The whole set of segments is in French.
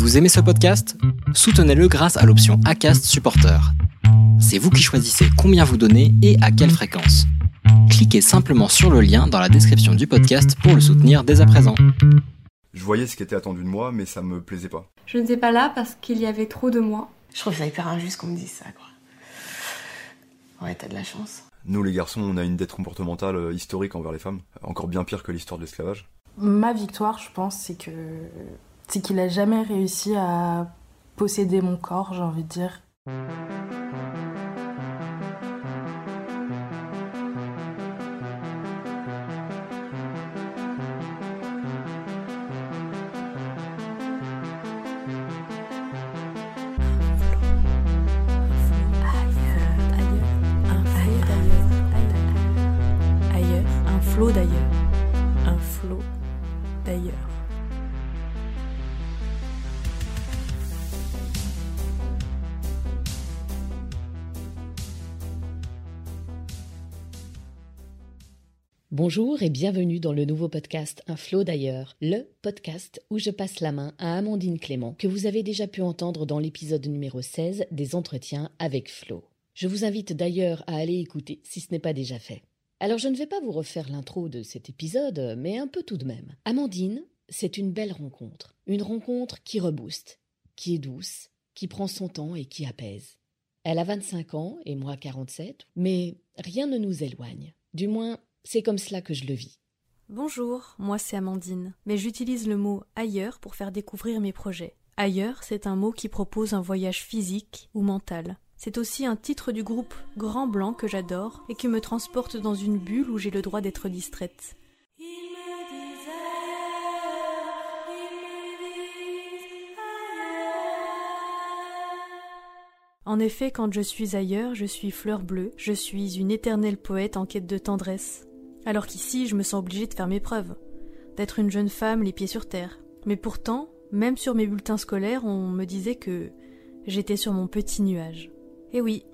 Vous aimez ce podcast? Soutenez-le grâce à l'option ACAST Supporter. C'est vous qui choisissez combien vous donnez et à quelle fréquence. Cliquez simplement sur le lien dans la description du podcast pour le soutenir dès à présent. Je voyais ce qui était attendu de moi, mais ça me plaisait pas. Je n'étais pas là parce qu'il y avait trop de moi. Je trouve ça hyper injuste qu'on me dise ça, quoi. Ouais, t'as de la chance. Nous, les garçons, on a une dette comportementale euh, historique envers les femmes, encore bien pire que l'histoire de l'esclavage. Ma victoire, je pense, c'est que c'est qu'il a jamais réussi à posséder mon corps, j'ai envie de dire. Bonjour et bienvenue dans le nouveau podcast Un flot d'ailleurs, le podcast où je passe la main à Amandine Clément, que vous avez déjà pu entendre dans l'épisode numéro 16 des entretiens avec Flo. Je vous invite d'ailleurs à aller écouter si ce n'est pas déjà fait. Alors je ne vais pas vous refaire l'intro de cet épisode, mais un peu tout de même. Amandine, c'est une belle rencontre. Une rencontre qui rebooste, qui est douce, qui prend son temps et qui apaise. Elle a 25 ans et moi 47, mais rien ne nous éloigne. Du moins, c'est comme cela que je le vis. Bonjour, moi c'est Amandine, mais j'utilise le mot ailleurs pour faire découvrir mes projets. Ailleurs, c'est un mot qui propose un voyage physique ou mental. C'est aussi un titre du groupe Grand Blanc que j'adore et qui me transporte dans une bulle où j'ai le droit d'être distraite. En effet, quand je suis ailleurs, je suis fleur bleue, je suis une éternelle poète en quête de tendresse. Alors qu'ici, je me sens obligée de faire mes preuves, d'être une jeune femme les pieds sur terre. Mais pourtant, même sur mes bulletins scolaires, on me disait que j'étais sur mon petit nuage. Et oui,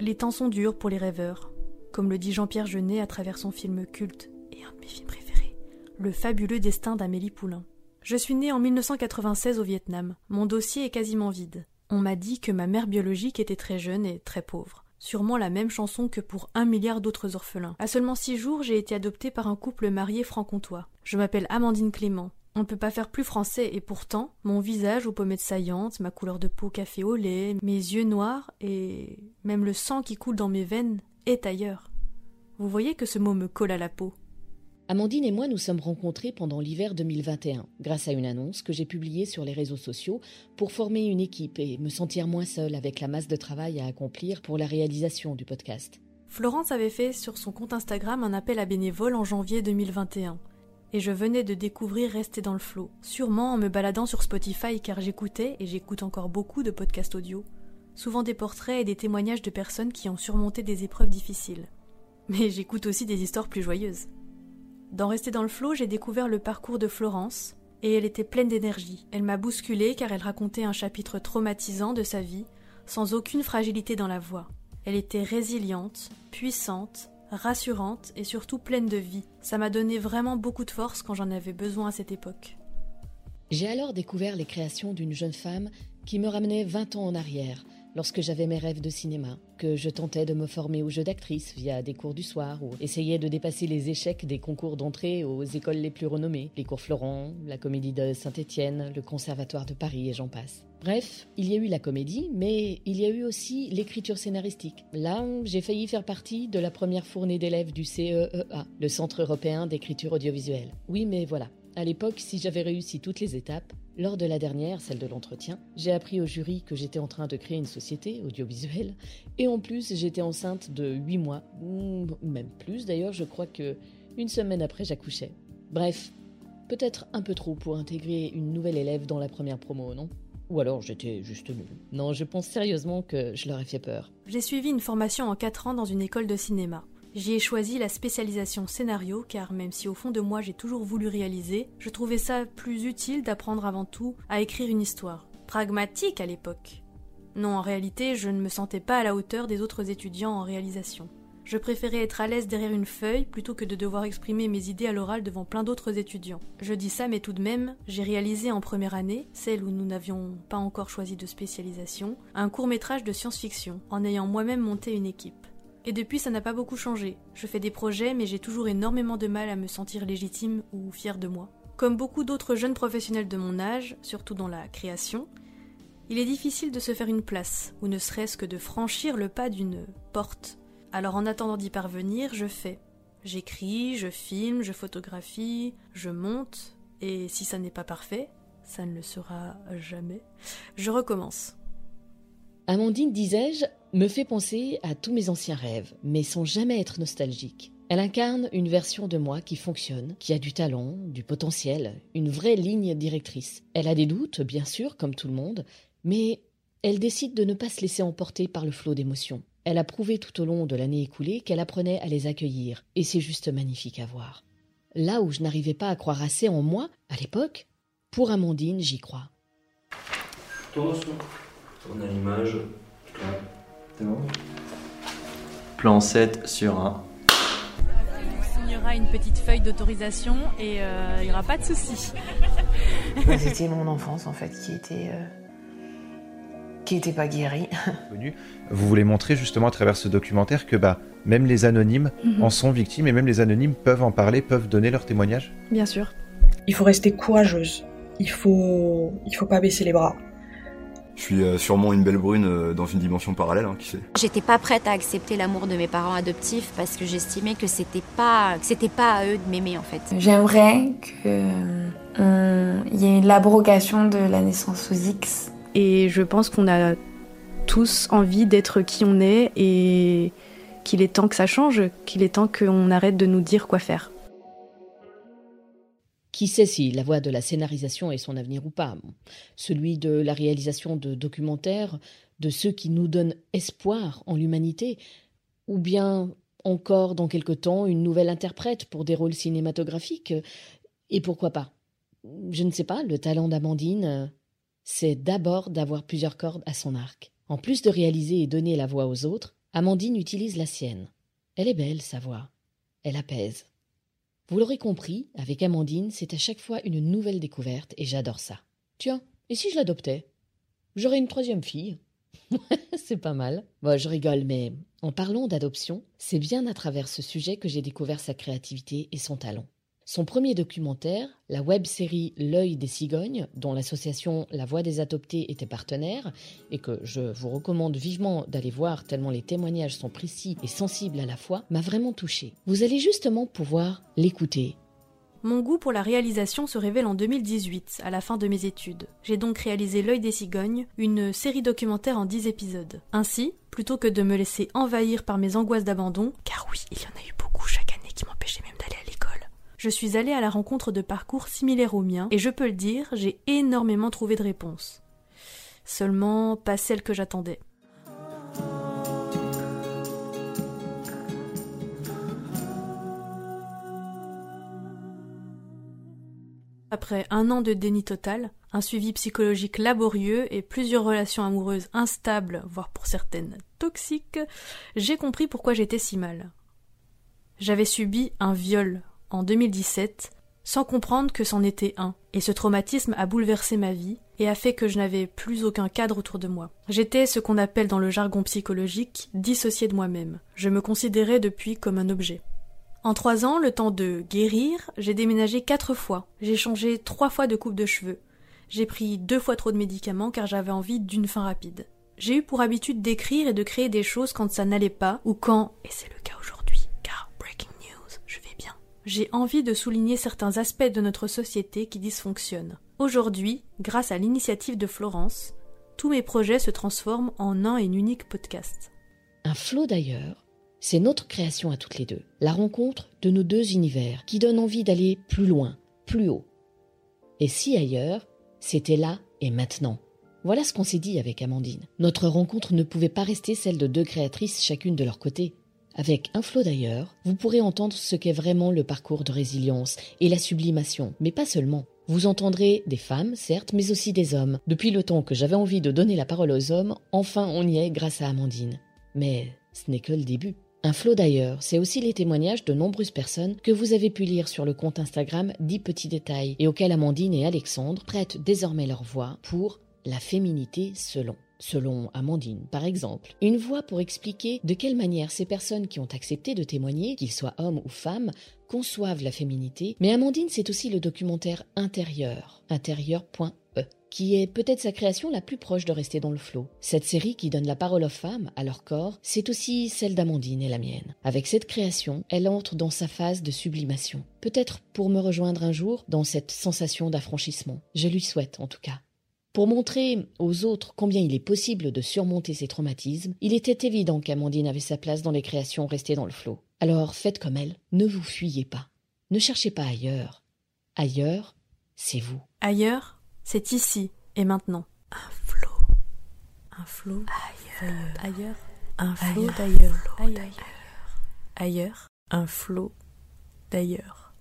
les temps sont durs pour les rêveurs, comme le dit Jean-Pierre Jeunet à travers son film culte et un de mes films préférés, Le fabuleux destin d'Amélie Poulain. Je suis née en 1996 au Vietnam. Mon dossier est quasiment vide. On m'a dit que ma mère biologique était très jeune et très pauvre. Sûrement la même chanson que pour un milliard d'autres orphelins. À seulement six jours, j'ai été adoptée par un couple marié franc-comtois. Je m'appelle Amandine Clément. On ne peut pas faire plus français et pourtant, mon visage aux pommettes saillantes, ma couleur de peau café au lait, mes yeux noirs et même le sang qui coule dans mes veines est ailleurs. Vous voyez que ce mot me colle à la peau. Amandine et moi nous sommes rencontrés pendant l'hiver 2021, grâce à une annonce que j'ai publiée sur les réseaux sociaux pour former une équipe et me sentir moins seule avec la masse de travail à accomplir pour la réalisation du podcast. Florence avait fait sur son compte Instagram un appel à bénévoles en janvier 2021. Et je venais de découvrir Rester dans le flot, sûrement en me baladant sur Spotify car j'écoutais, et j'écoute encore beaucoup de podcasts audio, souvent des portraits et des témoignages de personnes qui ont surmonté des épreuves difficiles. Mais j'écoute aussi des histoires plus joyeuses. Dans Rester dans le flot, j'ai découvert le parcours de Florence, et elle était pleine d'énergie. Elle m'a bousculée car elle racontait un chapitre traumatisant de sa vie, sans aucune fragilité dans la voix. Elle était résiliente, puissante, rassurante et surtout pleine de vie. Ça m'a donné vraiment beaucoup de force quand j'en avais besoin à cette époque. J'ai alors découvert les créations d'une jeune femme qui me ramenait 20 ans en arrière, lorsque j'avais mes rêves de cinéma, que je tentais de me former au jeu d'actrice via des cours du soir ou essayais de dépasser les échecs des concours d'entrée aux écoles les plus renommées, les cours Florent, la comédie de Saint-Étienne, le conservatoire de Paris et j'en passe. Bref, il y a eu la comédie, mais il y a eu aussi l'écriture scénaristique. Là, j'ai failli faire partie de la première fournée d'élèves du CEEA, le Centre européen d'écriture audiovisuelle. Oui, mais voilà. À l'époque, si j'avais réussi toutes les étapes, lors de la dernière, celle de l'entretien, j'ai appris au jury que j'étais en train de créer une société audiovisuelle, et en plus j'étais enceinte de 8 mois, même plus d'ailleurs, je crois que une semaine après j'accouchais. Bref, peut-être un peu trop pour intégrer une nouvelle élève dans la première promo, non? Ou alors j'étais juste nulle. Non, je pense sérieusement que je leur ai fait peur. J'ai suivi une formation en 4 ans dans une école de cinéma. J'y ai choisi la spécialisation scénario car même si au fond de moi j'ai toujours voulu réaliser, je trouvais ça plus utile d'apprendre avant tout à écrire une histoire. Pragmatique à l'époque. Non, en réalité, je ne me sentais pas à la hauteur des autres étudiants en réalisation. Je préférais être à l'aise derrière une feuille plutôt que de devoir exprimer mes idées à l'oral devant plein d'autres étudiants. Je dis ça, mais tout de même, j'ai réalisé en première année, celle où nous n'avions pas encore choisi de spécialisation, un court métrage de science-fiction, en ayant moi-même monté une équipe. Et depuis, ça n'a pas beaucoup changé. Je fais des projets, mais j'ai toujours énormément de mal à me sentir légitime ou fière de moi. Comme beaucoup d'autres jeunes professionnels de mon âge, surtout dans la création, il est difficile de se faire une place, ou ne serait-ce que de franchir le pas d'une porte. Alors en attendant d'y parvenir, je fais. J'écris, je filme, je photographie, je monte, et si ça n'est pas parfait, ça ne le sera jamais, je recommence. Amandine, disais-je, me fait penser à tous mes anciens rêves, mais sans jamais être nostalgique. Elle incarne une version de moi qui fonctionne, qui a du talent, du potentiel, une vraie ligne directrice. Elle a des doutes, bien sûr, comme tout le monde, mais elle décide de ne pas se laisser emporter par le flot d'émotions. Elle a prouvé tout au long de l'année écoulée qu'elle apprenait à les accueillir, et c'est juste magnifique à voir. Là où je n'arrivais pas à croire assez en moi, à l'époque, pour Amandine, j'y crois. Tourne On a l'image. C'est bon Plan 7 sur 1. Il signera une petite feuille d'autorisation et euh, il n'y aura pas de souci. C'était mon enfance en fait qui était euh, qui était pas guérie. Vous voulez montrer justement à travers ce documentaire que bah même les anonymes Mhm. en sont victimes et même les anonymes peuvent en parler, peuvent donner leur témoignage? Bien sûr. Il faut rester courageuse. Il faut, il faut pas baisser les bras. Je suis euh, sûrement une belle brune euh, dans une dimension parallèle, hein, qui sait. J'étais pas prête à accepter l'amour de mes parents adoptifs parce que j'estimais que c'était pas que c'était pas à eux de m'aimer en fait. J'aimerais qu'il y ait l'abrogation de la naissance sous X. Et je pense qu'on a tous envie d'être qui on est et qu'il est temps que ça change, qu'il est temps qu'on arrête de nous dire quoi faire. Qui sait si la voie de la scénarisation est son avenir ou pas? Celui de la réalisation de documentaires, de ceux qui nous donnent espoir en l'humanité, ou bien encore dans quelque temps une nouvelle interprète pour des rôles cinématographiques? Et pourquoi pas? Je ne sais pas, le talent d'Amandine, c'est d'abord d'avoir plusieurs cordes à son arc. En plus de réaliser et donner la voix aux autres, Amandine utilise la sienne. Elle est belle, sa voix. Elle apaise. Vous l'aurez compris, avec Amandine, c'est à chaque fois une nouvelle découverte et j'adore ça. Tiens, et si je l'adoptais? J'aurais une troisième fille. c'est pas mal. Bon, je rigole, mais en parlant d'adoption, c'est bien à travers ce sujet que j'ai découvert sa créativité et son talent. Son premier documentaire, la web-série L'œil des cigognes, dont l'association La Voix des Adoptés était partenaire, et que je vous recommande vivement d'aller voir tellement les témoignages sont précis et sensibles à la fois, m'a vraiment touché. Vous allez justement pouvoir l'écouter. Mon goût pour la réalisation se révèle en 2018, à la fin de mes études. J'ai donc réalisé L'œil des cigognes, une série documentaire en 10 épisodes. Ainsi, plutôt que de me laisser envahir par mes angoisses d'abandon, car oui, il y en a eu beaucoup chaque année qui m'empêchaient même d'aller à l'école, je suis allée à la rencontre de parcours similaires aux miens, et je peux le dire, j'ai énormément trouvé de réponses. Seulement pas celles que j'attendais. Après un an de déni total, un suivi psychologique laborieux et plusieurs relations amoureuses instables, voire pour certaines toxiques, j'ai compris pourquoi j'étais si mal. J'avais subi un viol en 2017 sans comprendre que c'en était un, et ce traumatisme a bouleversé ma vie et a fait que je n'avais plus aucun cadre autour de moi. J'étais ce qu'on appelle dans le jargon psychologique dissocié de moi-même. Je me considérais depuis comme un objet. En trois ans, le temps de guérir, j'ai déménagé quatre fois. J'ai changé trois fois de coupe de cheveux. J'ai pris deux fois trop de médicaments car j'avais envie d'une fin rapide. J'ai eu pour habitude d'écrire et de créer des choses quand ça n'allait pas ou quand, et c'est le cas aujourd'hui, car breaking news, je vais bien. J'ai envie de souligner certains aspects de notre société qui dysfonctionnent. Aujourd'hui, grâce à l'initiative de Florence, tous mes projets se transforment en un et unique podcast. Un flot d'ailleurs, c'est notre création à toutes les deux, la rencontre de nos deux univers qui donne envie d'aller plus loin, plus haut. Et si ailleurs, c'était là et maintenant? Voilà ce qu'on s'est dit avec Amandine. Notre rencontre ne pouvait pas rester celle de deux créatrices chacune de leur côté. Avec Un flot d'ailleurs, vous pourrez entendre ce qu'est vraiment le parcours de résilience et la sublimation, mais pas seulement. Vous entendrez des femmes, certes, mais aussi des hommes. Depuis le temps que j'avais envie de donner la parole aux hommes, enfin on y est grâce à Amandine. Mais ce n'est que le début. Un flot d'ailleurs, c'est aussi les témoignages de nombreuses personnes que vous avez pu lire sur le compte Instagram 10 petits détails et auxquels Amandine et Alexandre prêtent désormais leur voix pour la féminité selon. Selon Amandine, par exemple, une voix pour expliquer de quelle manière ces personnes qui ont accepté de témoigner, qu'ils soient hommes ou femmes, conçoivent la féminité, mais Amandine, c'est aussi le documentaire intérieur, intérieur.e, qui est peut-être sa création la plus proche de rester dans le flot. Cette série qui donne la parole aux femmes, à leur corps, c'est aussi celle d'Amandine et la mienne. Avec cette création, elle entre dans sa phase de sublimation. Peut-être pour me rejoindre un jour dans cette sensation d'affranchissement. Je lui souhaite en tout cas. Pour montrer aux autres combien il est possible de surmonter ces traumatismes, il était évident qu'Amandine avait sa place dans les créations restées dans le flot. Alors faites comme elle, ne vous fuyez pas. Ne cherchez pas ailleurs. Ailleurs, c'est vous. Ailleurs, c'est ici et maintenant. Un flot. Un flot. Ailleurs. Ailleurs. Un flot d'ailleurs. Ailleurs. Ailleurs. Un flot d'ailleurs.